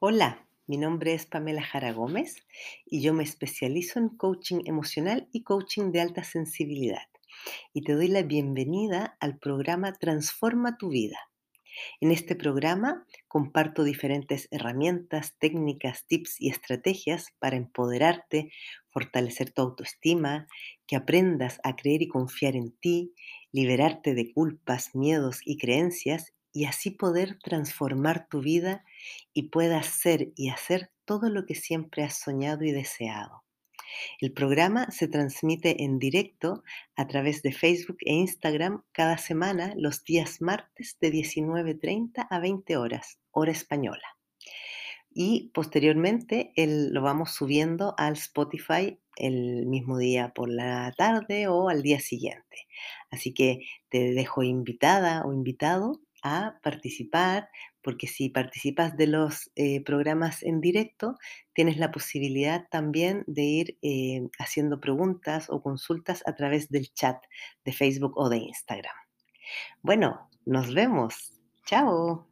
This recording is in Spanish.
Hola, mi nombre es Pamela Jara Gómez y yo me especializo en coaching emocional y coaching de alta sensibilidad. Y te doy la bienvenida al programa Transforma tu vida. En este programa comparto diferentes herramientas, técnicas, tips y estrategias para empoderarte, fortalecer tu autoestima, que aprendas a creer y confiar en ti, liberarte de culpas, miedos y creencias y así poder transformar tu vida y puedas ser y hacer todo lo que siempre has soñado y deseado. El programa se transmite en directo a través de Facebook e Instagram cada semana los días martes de 19.30 a 20 horas, hora española. Y posteriormente lo vamos subiendo al Spotify el mismo día por la tarde o al día siguiente. Así que te dejo invitada o invitado a participar, porque si participas de los eh, programas en directo, tienes la posibilidad también de ir eh, haciendo preguntas o consultas a través del chat de Facebook o de Instagram. Bueno, nos vemos. Chao.